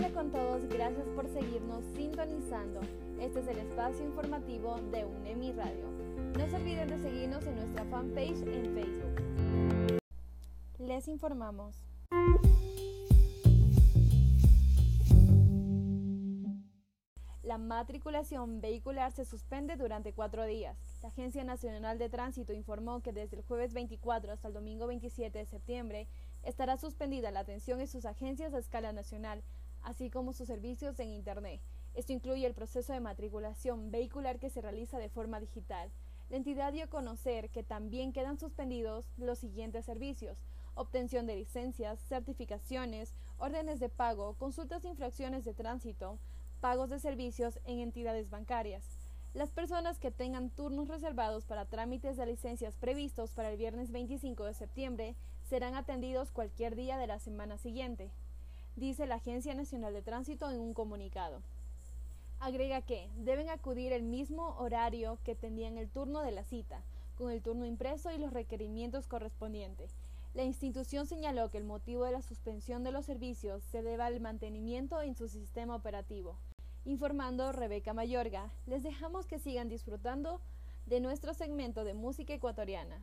Hola con todos, gracias por seguirnos sintonizando. Este es el espacio informativo de UNEMI Radio. No se olviden de seguirnos en nuestra fanpage en Facebook. Les informamos. La matriculación vehicular se suspende durante cuatro días. La Agencia Nacional de Tránsito informó que desde el jueves 24 hasta el domingo 27 de septiembre estará suspendida la atención en sus agencias a escala nacional, así como sus servicios en Internet. Esto incluye el proceso de matriculación vehicular que se realiza de forma digital. La entidad dio a conocer que también quedan suspendidos los siguientes servicios obtención de licencias, certificaciones, órdenes de pago, consultas de infracciones de tránsito, pagos de servicios en entidades bancarias. Las personas que tengan turnos reservados para trámites de licencias previstos para el viernes 25 de septiembre serán atendidos cualquier día de la semana siguiente, dice la Agencia Nacional de Tránsito en un comunicado. Agrega que deben acudir el mismo horario que tenían el turno de la cita, con el turno impreso y los requerimientos correspondientes. La institución señaló que el motivo de la suspensión de los servicios se debe al mantenimiento en su sistema operativo. Informando Rebeca Mayorga, les dejamos que sigan disfrutando de nuestro segmento de música ecuatoriana.